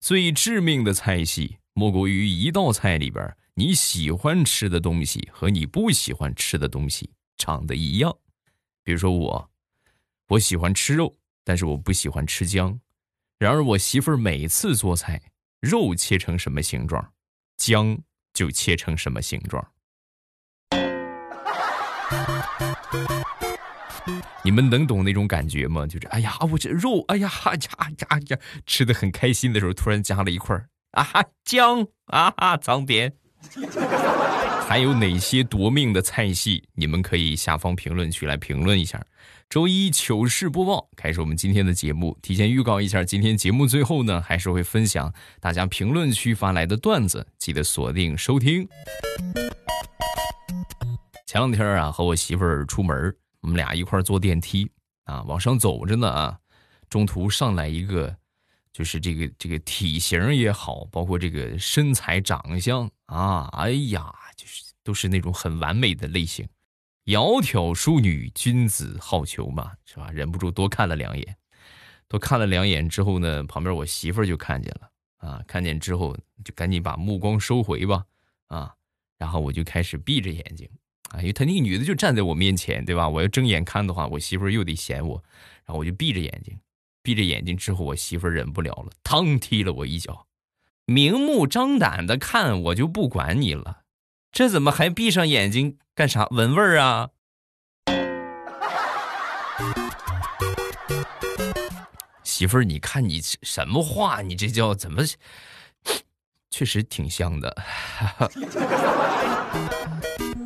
最致命的菜系莫过于一道菜里边你喜欢吃的东西和你不喜欢吃的东西长得一样。比如说我，我喜欢吃肉，但是我不喜欢吃姜。然而我媳妇儿每次做菜，肉切成什么形状，姜就切成什么形状。你们能懂那种感觉吗？就是哎呀，我这肉，哎呀呀呀呀，吃的很开心的时候，突然加了一块儿啊哈姜啊哈脏点。还有哪些夺命的菜系？你们可以下方评论区来评论一下。周一糗事播报开始，我们今天的节目提前预告一下，今天节目最后呢，还是会分享大家评论区发来的段子，记得锁定收听。前两天啊，和我媳妇儿出门，我们俩一块坐电梯啊，往上走着呢啊，中途上来一个，就是这个这个体型也好，包括这个身材长相啊，哎呀，就是都是那种很完美的类型。窈窕淑女，君子好逑嘛，是吧？忍不住多看了两眼，多看了两眼之后呢，旁边我媳妇儿就看见了啊，看见之后就赶紧把目光收回吧，啊，然后我就开始闭着眼睛啊，因为他那个女的就站在我面前，对吧？我要睁眼看的话，我媳妇儿又得嫌我，然后我就闭着眼睛，闭着眼睛之后，我媳妇儿忍不了了，嘡踢了我一脚，明目张胆的看我就不管你了。这怎么还闭上眼睛干啥？闻味儿啊！媳妇儿，你看你什么话？你这叫怎么？确实挺香的。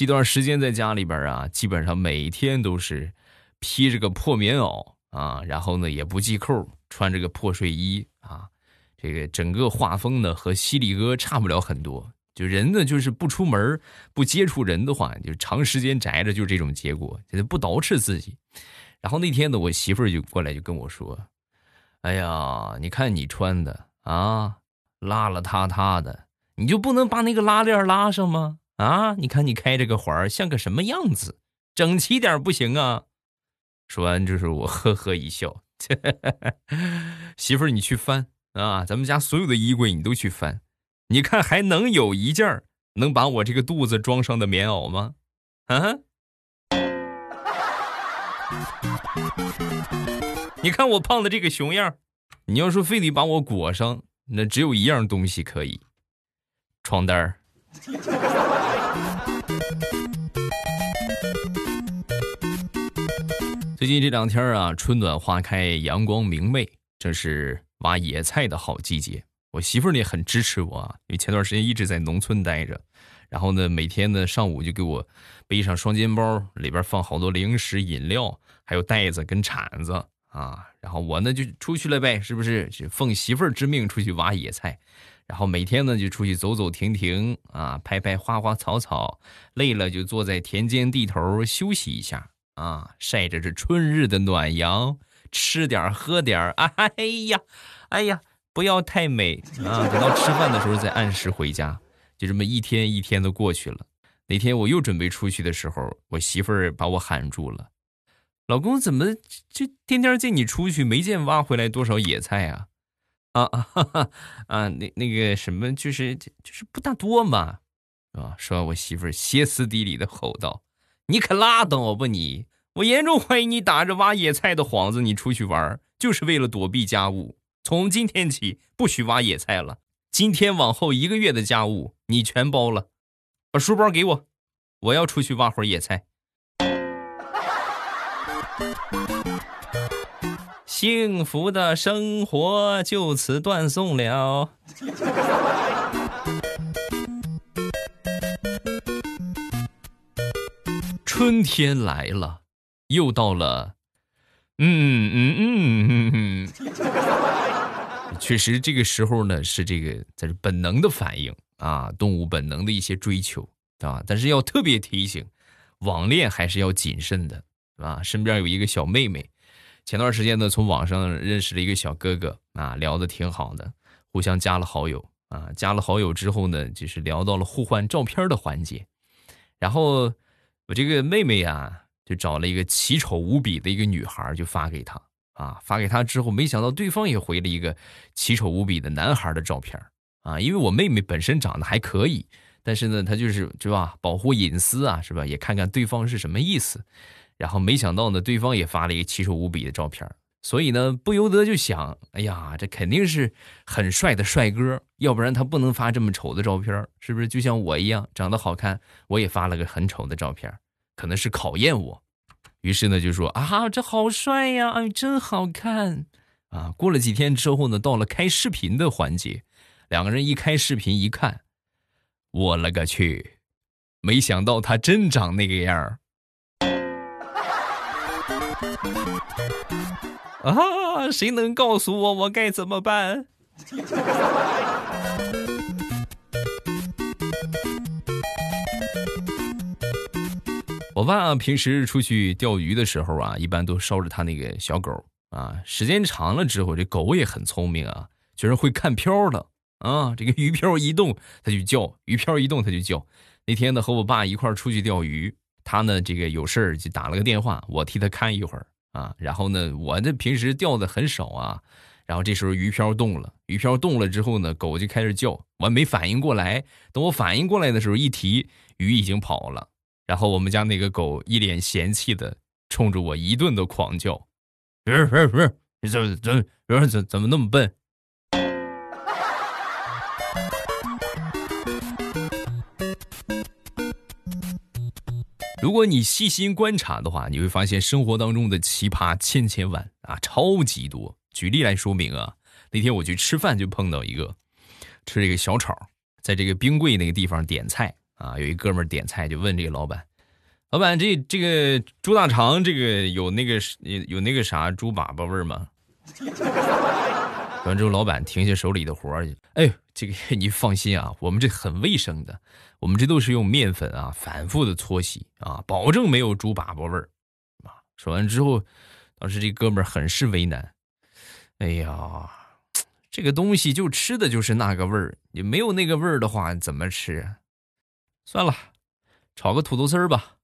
这段时间在家里边啊，基本上每天都是披着个破棉袄啊，然后呢也不系扣，穿着个破睡衣啊。这个整个画风呢和犀利哥差不了很多，就人呢就是不出门不接触人的话，就长时间宅着就这种结果，就是不捯饬自己。然后那天呢，我媳妇儿就过来就跟我说：“哎呀，你看你穿的啊，邋邋遢遢的，你就不能把那个拉链拉上吗？啊，你看你开这个环像个什么样子？整齐点不行啊！”说完就是我呵呵一笑，媳妇儿你去翻。啊，咱们家所有的衣柜你都去翻，你看还能有一件能把我这个肚子装上的棉袄吗？啊？你看我胖的这个熊样，你要说非得把我裹上，那只有一样东西可以，床单儿。最近这两天啊，春暖花开，阳光明媚，正是。挖野菜的好季节，我媳妇儿呢很支持我啊，因为前段时间一直在农村待着，然后呢每天呢上午就给我背上双肩包，里边放好多零食、饮料，还有袋子跟铲子啊，然后我呢就出去了呗，是不是？奉媳妇儿之命出去挖野菜，然后每天呢就出去走走停停啊，拍拍花花草草，累了就坐在田间地头休息一下啊，晒着这春日的暖阳。吃点喝点啊哎呀，哎呀，不要太美啊！等到吃饭的时候再按时回家，就这么一天一天的过去了。那天我又准备出去的时候，我媳妇儿把我喊住了：“老公，怎么就天天见你出去，没见挖回来多少野菜啊？”啊啊啊！那那个什么，就是就是不大多嘛，啊！说，我媳妇儿歇斯底里的吼道：“你可拉倒吧你！”我严重怀疑你打着挖野菜的幌子，你出去玩就是为了躲避家务。从今天起，不许挖野菜了。今天往后一个月的家务你全包了。把书包给我，我要出去挖会儿野菜。幸福的生活就此断送了。春天来了。又到了，嗯嗯嗯嗯嗯，确实这个时候呢是这个在这本能的反应啊，动物本能的一些追求啊，但是要特别提醒，网恋还是要谨慎的啊。身边有一个小妹妹，前段时间呢从网上认识了一个小哥哥啊，聊的挺好的，互相加了好友啊，加了好友之后呢，就是聊到了互换照片的环节，然后我这个妹妹呀。就找了一个奇丑无比的一个女孩，就发给他啊，发给他之后，没想到对方也回了一个奇丑无比的男孩的照片啊，因为我妹妹本身长得还可以，但是呢，她就是是吧，保护隐私啊，是吧？也看看对方是什么意思，然后没想到呢，对方也发了一个奇丑无比的照片。所以呢，不由得就想，哎呀，这肯定是很帅的帅哥，要不然他不能发这么丑的照片，是不是？就像我一样，长得好看，我也发了个很丑的照片，可能是考验我。于是呢，就说啊，这好帅呀，哎，真好看啊！过了几天之后呢，到了开视频的环节，两个人一开视频一看，我勒个去，没想到他真长那个样儿。啊！谁能告诉我我该怎么办？我爸平时出去钓鱼的时候啊，一般都捎着他那个小狗啊。时间长了之后，这狗也很聪明啊，就是会看漂的啊。这个鱼漂一动，它就叫；鱼漂一动，它就叫。那天呢，和我爸一块出去钓鱼，他呢这个有事儿就打了个电话，我替他看一会儿。啊，然后呢，我这平时钓的很少啊，然后这时候鱼漂动了，鱼漂动了之后呢，狗就开始叫，我还没反应过来，等我反应过来的时候，一提鱼已经跑了，然后我们家那个狗一脸嫌弃的冲着我一顿的狂叫，不是不是不是，你怎怎怎怎怎么那么笨？如果你细心观察的话，你会发现生活当中的奇葩千千万啊，超级多。举例来说明啊，那天我去吃饭就碰到一个，吃这个小炒，在这个冰柜那个地方点菜啊，有一哥们点菜就问这个老板，老板这这个猪大肠这个有那个有那个啥猪粑粑味吗？完之后，老板停下手里的活儿，哎，这个你放心啊，我们这很卫生的，我们这都是用面粉啊反复的搓洗啊，保证没有猪粑粑味儿。啊，说完之后，当时这哥们儿很是为难，哎呀，这个东西就吃的就是那个味儿，你没有那个味儿的话怎么吃？算了，炒个土豆丝儿吧。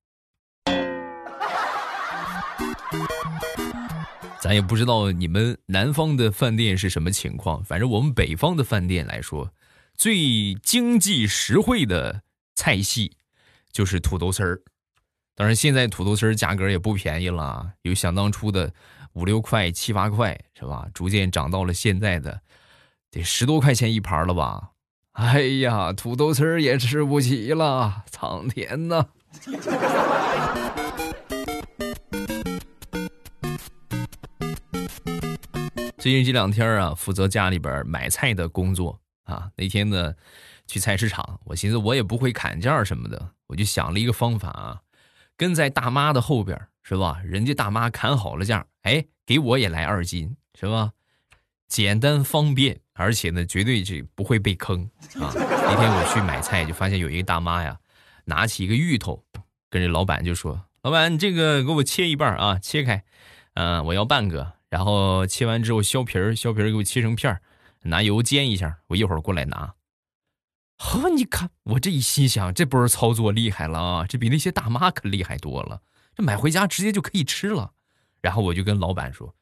咱也不知道你们南方的饭店是什么情况，反正我们北方的饭店来说，最经济实惠的菜系就是土豆丝儿。当然，现在土豆丝儿价格也不便宜了，有想当初的五六块、七八块，是吧？逐渐涨到了现在的得十多块钱一盘了吧？哎呀，土豆丝儿也吃不起了，苍天呐！最近这两天啊，负责家里边买菜的工作啊。那天呢，去菜市场，我寻思我也不会砍价什么的，我就想了一个方法啊，跟在大妈的后边，是吧？人家大妈砍好了价，哎，给我也来二斤，是吧？简单方便，而且呢，绝对这不会被坑啊。那天我去买菜，就发现有一个大妈呀，拿起一个芋头，跟这老板就说：“老板，你这个给我切一半啊，切开，嗯，我要半个。”然后切完之后削皮儿，削皮儿给我切成片儿，拿油煎一下，我一会儿过来拿。呵，你看我这一心想，这波操作厉害了啊，这比那些大妈可厉害多了。这买回家直接就可以吃了。然后我就跟老板说，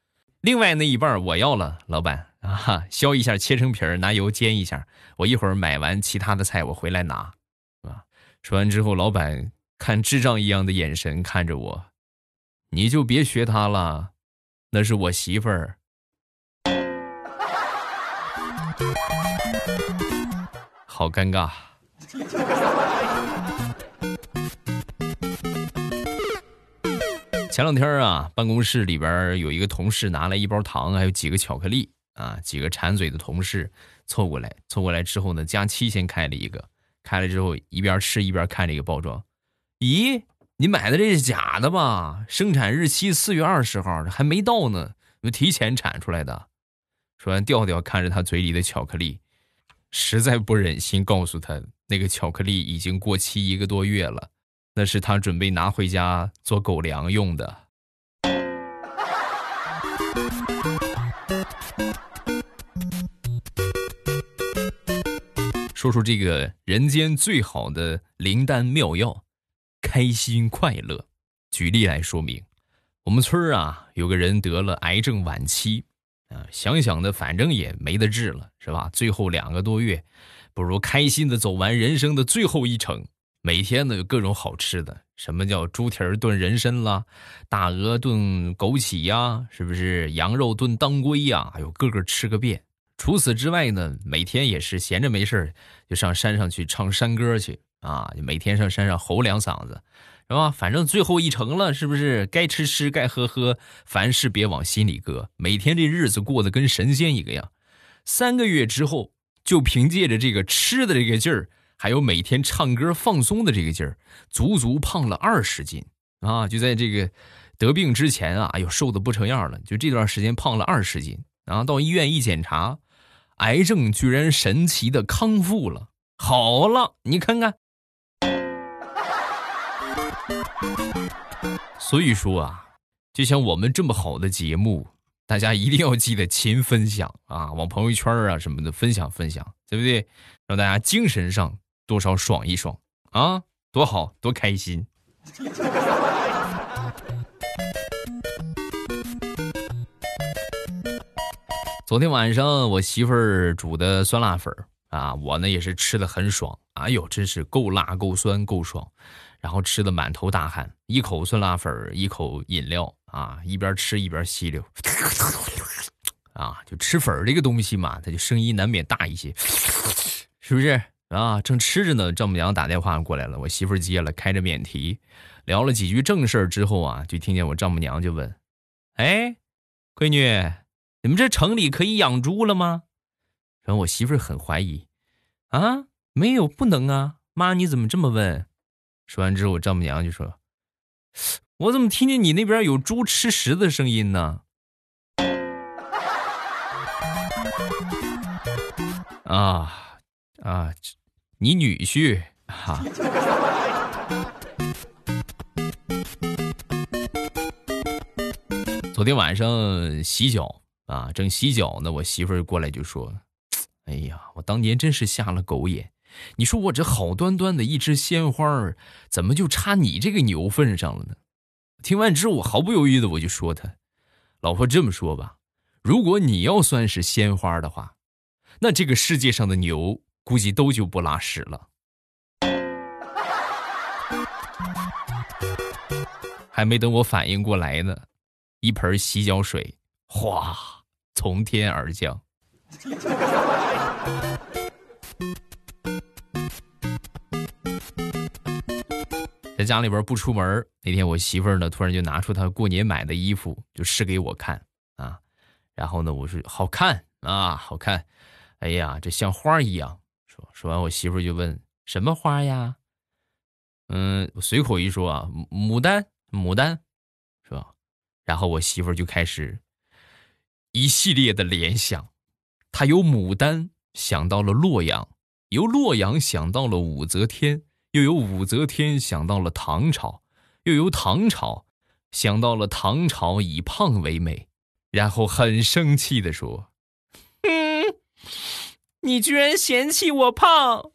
另外那一半我要了，老板啊，削一下切成皮儿，拿油煎一下，我一会儿买完其他的菜我回来拿，啊？说完之后，老板看智障一样的眼神看着我，你就别学他了。那是我媳妇儿，好尴尬。前两天啊，办公室里边有一个同事拿来一包糖，还有几个巧克力啊，几个馋嘴的同事凑过来，凑过来之后呢，佳期先开了一个，开了之后一边吃一边看这个包装，咦？你买的这是假的吧？生产日期四月二十号，还没到呢，有提前产出来的。说完，调调看着他嘴里的巧克力，实在不忍心告诉他，那个巧克力已经过期一个多月了，那是他准备拿回家做狗粮用的。说说这个人间最好的灵丹妙药。开心快乐，举例来说明，我们村啊有个人得了癌症晚期，啊，想想呢，反正也没得治了，是吧？最后两个多月，不如开心的走完人生的最后一程。每天呢有各种好吃的，什么叫猪蹄儿炖人参啦，大鹅炖枸杞呀，是不是？羊肉炖当归呀，哎呦，个个吃个遍。除此之外呢，每天也是闲着没事就上山上去唱山歌去啊，每天上山上吼两嗓子，是吧？反正最后一程了，是不是？该吃吃，该喝喝，凡事别往心里搁。每天这日子过得跟神仙一个样。三个月之后，就凭借着这个吃的这个劲儿。还有每天唱歌放松的这个劲儿，足足胖了二十斤啊！就在这个得病之前啊，哎呦，瘦的不成样了。就这段时间胖了二十斤，然后到医院一检查，癌症居然神奇的康复了，好了，你看看。所以说啊，就像我们这么好的节目，大家一定要记得勤分享啊，往朋友圈啊什么的分享分享，对不对？让大家精神上。多少爽一爽啊，多好多开心！昨天晚上我媳妇儿煮的酸辣粉啊，我呢也是吃的很爽。哎呦，真是够辣、够酸、够爽，然后吃的满头大汗，一口酸辣粉一口饮料啊，一边吃一边吸溜。啊，就吃粉这个东西嘛，它就声音难免大一些，是不是？啊，正吃着呢，丈母娘打电话过来了，我媳妇接了，开着免提，聊了几句正事之后啊，就听见我丈母娘就问：“哎，闺女，你们这城里可以养猪了吗？”然后我媳妇很怀疑：“啊，没有，不能啊，妈，你怎么这么问？”说完之后，我丈母娘就说：“我怎么听见你那边有猪吃食的声音呢？” 啊啊！你女婿哈？昨天晚上洗脚啊，正洗脚呢，我媳妇儿过来就说：“哎呀，我当年真是瞎了狗眼！你说我这好端端的一枝鲜花怎么就差你这个牛粪上了呢？”听完之后，我毫不犹豫的我就说：“他老婆这么说吧，如果你要算是鲜花的话，那这个世界上的牛。”估计都就不拉屎了，还没等我反应过来呢，一盆洗脚水哗从天而降。在家里边不出门，那天我媳妇儿呢，突然就拿出她过年买的衣服，就试给我看啊。然后呢，我说好看啊，好看，哎呀，这像花一样。说说完，我媳妇就问：“什么花呀？”嗯，我随口一说啊，牡丹，牡丹，是吧？然后我媳妇就开始一系列的联想，她由牡丹想到了洛阳，由洛阳想到了武则天，又由武则天想到了唐朝，又由唐朝想到了唐朝以胖为美，然后很生气的说：“嗯。”你居然嫌弃我胖，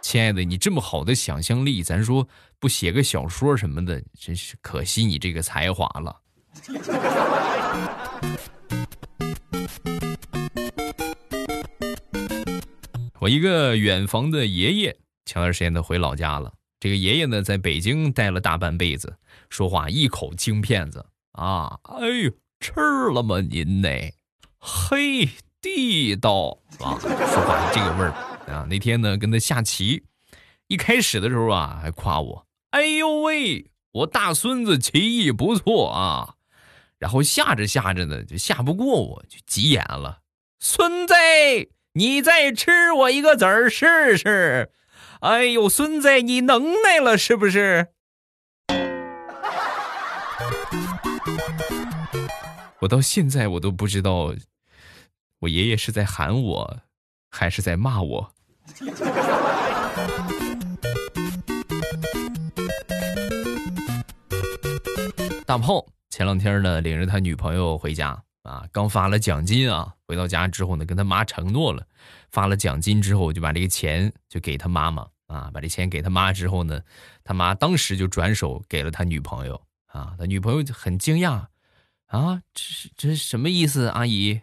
亲爱的，你这么好的想象力，咱说不写个小说什么的，真是可惜你这个才华了。我一个远房的爷爷，前段时间他回老家了。这个爷爷呢，在北京待了大半辈子，说话一口京片子啊，哎呦。吃了吗？您呢？嘿，地道啊！说话这个味儿啊！那天呢，跟他下棋，一开始的时候啊，还夸我：“哎呦喂，我大孙子棋艺不错啊！”然后下着下着呢，就下不过我，就急眼了：“孙子，你再吃我一个子儿试试！”哎呦，孙子，你能耐了是不是？我到现在我都不知道，我爷爷是在喊我，还是在骂我。大炮前两天呢，领着他女朋友回家啊，刚发了奖金啊，回到家之后呢，跟他妈承诺了，发了奖金之后就把这个钱就给他妈妈啊，把这钱给他妈之后呢，他妈当时就转手给了他女朋友啊，他女朋友就很惊讶啊，这是这是什么意思？阿姨，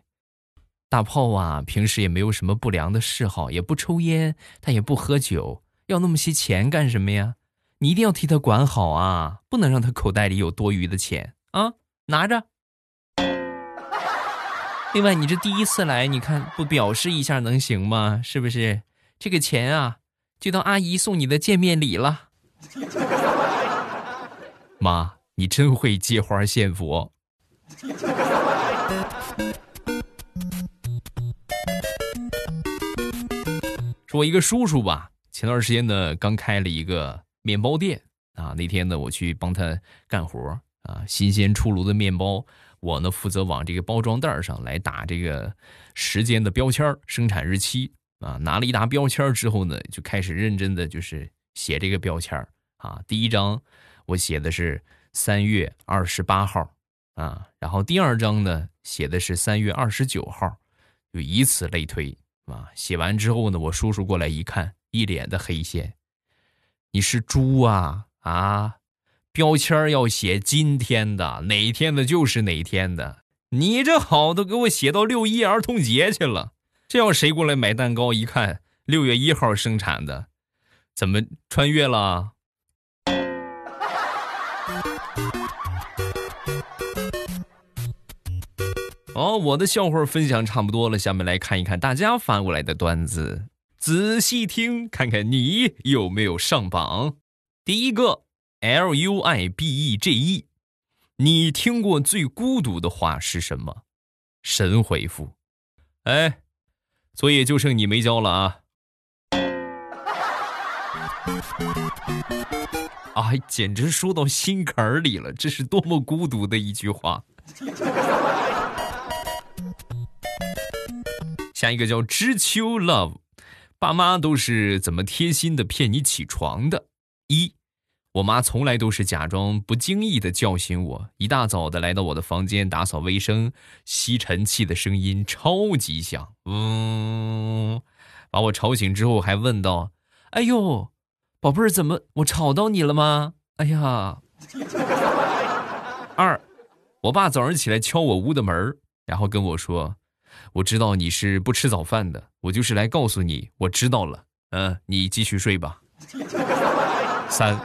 大炮啊，平时也没有什么不良的嗜好，也不抽烟，他也不喝酒，要那么些钱干什么呀？你一定要替他管好啊，不能让他口袋里有多余的钱啊，拿着。另外，你这第一次来，你看不表示一下能行吗？是不是？这个钱啊，就当阿姨送你的见面礼了。妈，你真会借花献佛。说，我一个叔叔吧，前段时间呢，刚开了一个面包店啊。那天呢，我去帮他干活啊，新鲜出炉的面包。我呢负责往这个包装袋上来打这个时间的标签生产日期啊。拿了一沓标签之后呢，就开始认真的就是写这个标签啊。第一张我写的是三月二十八号啊，然后第二张呢写的是三月二十九号，就以此类推啊。写完之后呢，我叔叔过来一看，一脸的黑线，你是猪啊啊！标签要写今天的，哪天的就是哪天的。你这好都给我写到六一儿童节去了，这要谁过来买蛋糕？一看六月一号生产的，怎么穿越了？哦，我的笑话分享差不多了，下面来看一看大家发过来的段子，仔细听，看看你有没有上榜。第一个。L U I B E G E，你听过最孤独的话是什么？神回复：哎，作业就剩你没交了啊！哎，简直说到心坎儿里了，这是多么孤独的一句话。下一个叫知秋 Love，爸妈都是怎么贴心的骗你起床的？一。我妈从来都是假装不经意的叫醒我，一大早的来到我的房间打扫卫生，吸尘器的声音超级响，嗯，把我吵醒之后还问道：“哎呦，宝贝儿，怎么我吵到你了吗？”哎呀，二，我爸早上起来敲我屋的门，然后跟我说：“我知道你是不吃早饭的，我就是来告诉你，我知道了，嗯，你继续睡吧。”三。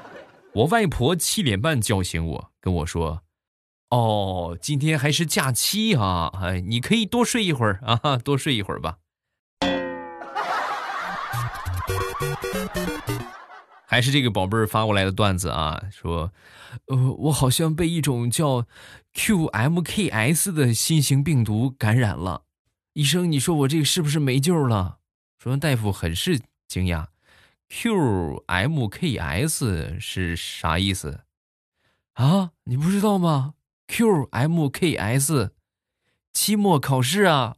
我外婆七点半叫醒我，跟我说：“哦，今天还是假期啊，哎，你可以多睡一会儿啊，多睡一会儿吧。”还是这个宝贝儿发过来的段子啊，说：“呃，我好像被一种叫 QMKS 的新型病毒感染了，医生，你说我这个是不是没救了？”说完，大夫很是惊讶。QMKS 是啥意思啊？你不知道吗？QMKS，期末考试啊！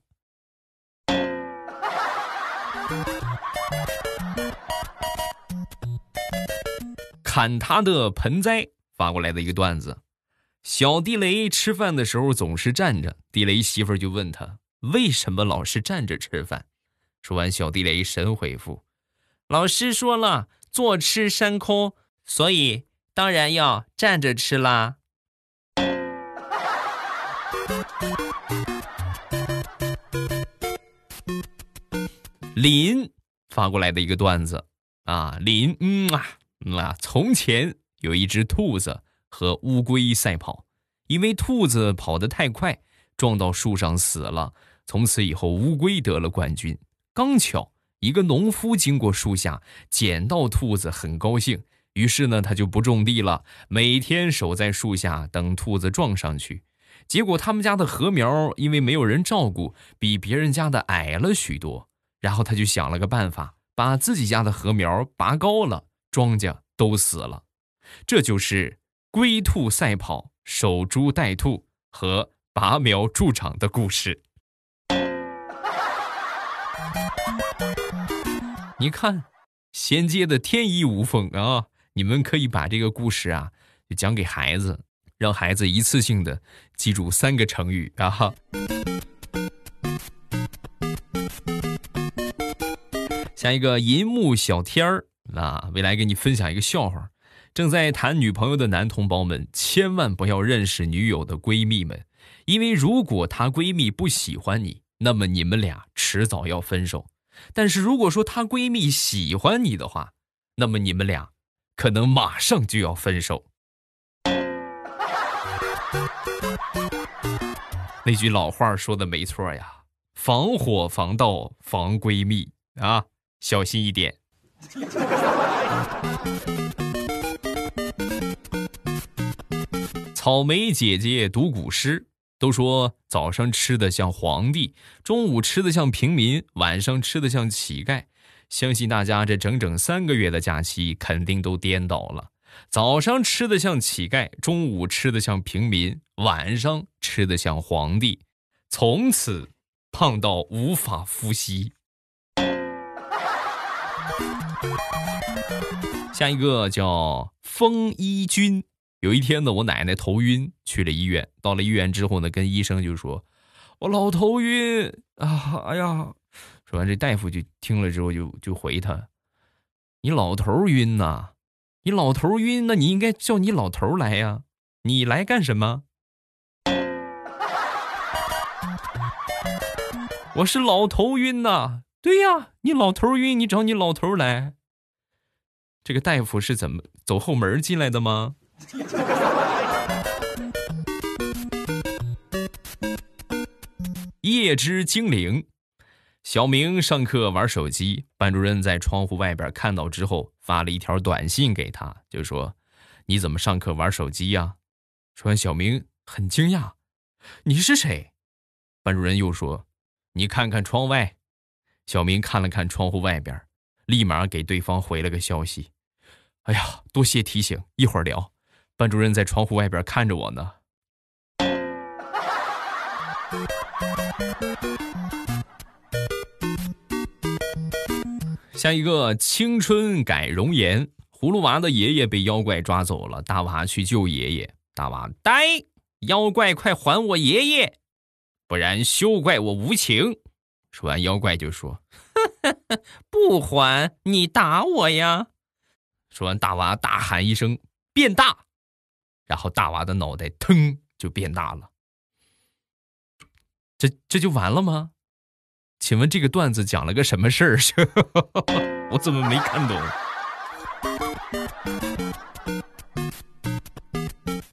砍他的盆栽发过来的一个段子：小地雷吃饭的时候总是站着，地雷媳妇就问他为什么老是站着吃饭。说完，小地雷神回复。老师说了，坐吃山空，所以当然要站着吃啦。林发过来的一个段子啊，林嗯啊嗯啊，从前有一只兔子和乌龟赛跑，因为兔子跑得太快，撞到树上死了。从此以后，乌龟得了冠军。刚巧。一个农夫经过树下，捡到兔子，很高兴。于是呢，他就不种地了，每天守在树下等兔子撞上去。结果他们家的禾苗因为没有人照顾，比别人家的矮了许多。然后他就想了个办法，把自己家的禾苗拔高了，庄稼都死了。这就是龟兔赛跑、守株待兔和拔苗助长的故事。你看，衔接的天衣无缝啊！你们可以把这个故事啊，就讲给孩子，让孩子一次性的记住三个成语啊！下一个银幕小天儿啊，未来给你分享一个笑话：正在谈女朋友的男同胞们，千万不要认识女友的闺蜜们，因为如果她闺蜜不喜欢你，那么你们俩迟早要分手；但是如果说她闺蜜喜欢你的话，那么你们俩可能马上就要分手。那句老话说的没错呀，防火防盗防闺蜜啊，小心一点。草莓姐姐读古诗，都说早上吃的像皇帝，中午吃的像平民，晚上吃的像乞丐。相信大家这整整三个月的假期肯定都颠倒了：早上吃的像乞丐，中午吃的像平民，晚上吃的像皇帝，从此胖到无法呼吸。下一个叫风衣君。有一天呢，我奶奶头晕，去了医院。到了医院之后呢，跟医生就说：“我老头晕啊！”哎呀，说完这大夫就听了之后就就回他：“你老头晕呐？你老头晕，那你应该叫你老头来呀！你来干什么？”我是老头晕呐。对呀，你老头晕，你找你老头来。这个大夫是怎么走后门进来的吗？夜之精灵，小明上课玩手机，班主任在窗户外边看到之后，发了一条短信给他，就说：“你怎么上课玩手机呀？”说完，小明很惊讶：“你是谁？”班主任又说：“你看看窗外。”小明看了看窗户外边，立马给对方回了个消息。哎呀，多谢提醒，一会儿聊。班主任在窗户外边看着我呢。下一个，青春改容颜。葫芦娃的爷爷被妖怪抓走了，大娃去救爷爷。大娃呆，妖怪快还我爷爷，不然休怪我无情。说完，妖怪就说：“ 不还，你打我呀！”说完，大娃大喊一声“变大”，然后大娃的脑袋腾就变大了。这这就完了吗？请问这个段子讲了个什么事儿？我怎么没看懂？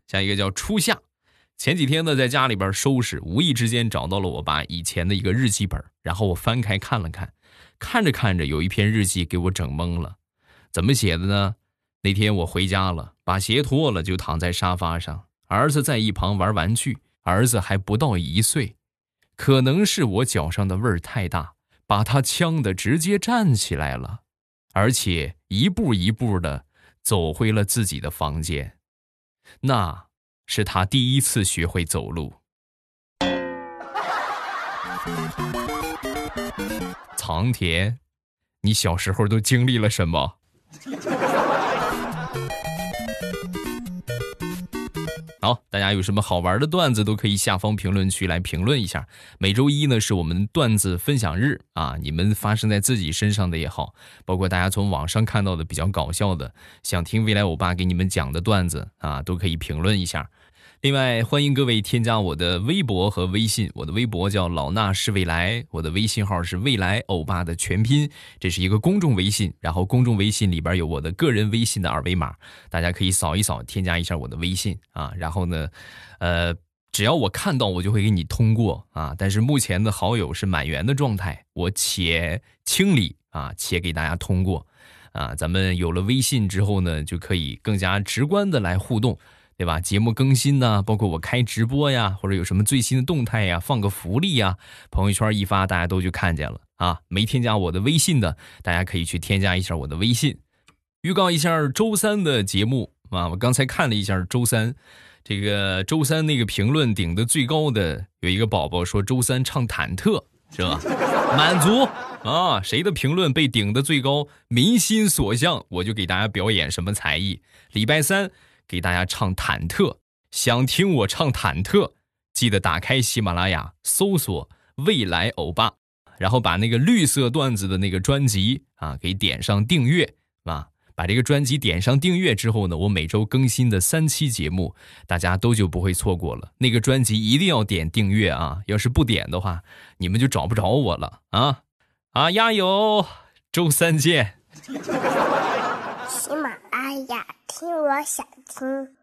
下一个叫初夏。前几天呢，在家里边收拾，无意之间找到了我爸以前的一个日记本，然后我翻开看了看，看着看着，有一篇日记给我整懵了。怎么写的呢？那天我回家了，把鞋脱了，就躺在沙发上，儿子在一旁玩玩具。儿子还不到一岁，可能是我脚上的味儿太大，把他呛得直接站起来了，而且一步一步的走回了自己的房间。那是他第一次学会走路。藏田，你小时候都经历了什么？大家有什么好玩的段子都可以下方评论区来评论一下。每周一呢是我们段子分享日啊，你们发生在自己身上的也好，包括大家从网上看到的比较搞笑的，想听未来欧巴给你们讲的段子啊，都可以评论一下。另外，欢迎各位添加我的微博和微信。我的微博叫老衲是未来，我的微信号是未来欧巴的全拼。这是一个公众微信，然后公众微信里边有我的个人微信的二维码，大家可以扫一扫，添加一下我的微信啊。然后呢，呃，只要我看到，我就会给你通过啊。但是目前的好友是满员的状态，我且清理啊，且给大家通过啊。咱们有了微信之后呢，就可以更加直观的来互动。对吧？节目更新呢，包括我开直播呀，或者有什么最新的动态呀，放个福利呀，朋友圈一发，大家都就看见了啊。没添加我的微信的，大家可以去添加一下我的微信。预告一下周三的节目啊，我刚才看了一下周三，这个周三那个评论顶的最高的有一个宝宝说周三唱忐忑是吧？满足啊，谁的评论被顶的最高，民心所向，我就给大家表演什么才艺。礼拜三。给大家唱忐忑，想听我唱忐忑，记得打开喜马拉雅搜索未来欧巴，然后把那个绿色段子的那个专辑啊给点上订阅，啊。把这个专辑点上订阅之后呢，我每周更新的三期节目，大家都就不会错过了。那个专辑一定要点订阅啊！要是不点的话，你们就找不着我了啊！啊，加油！周三见。喜马哎呀，听我想听。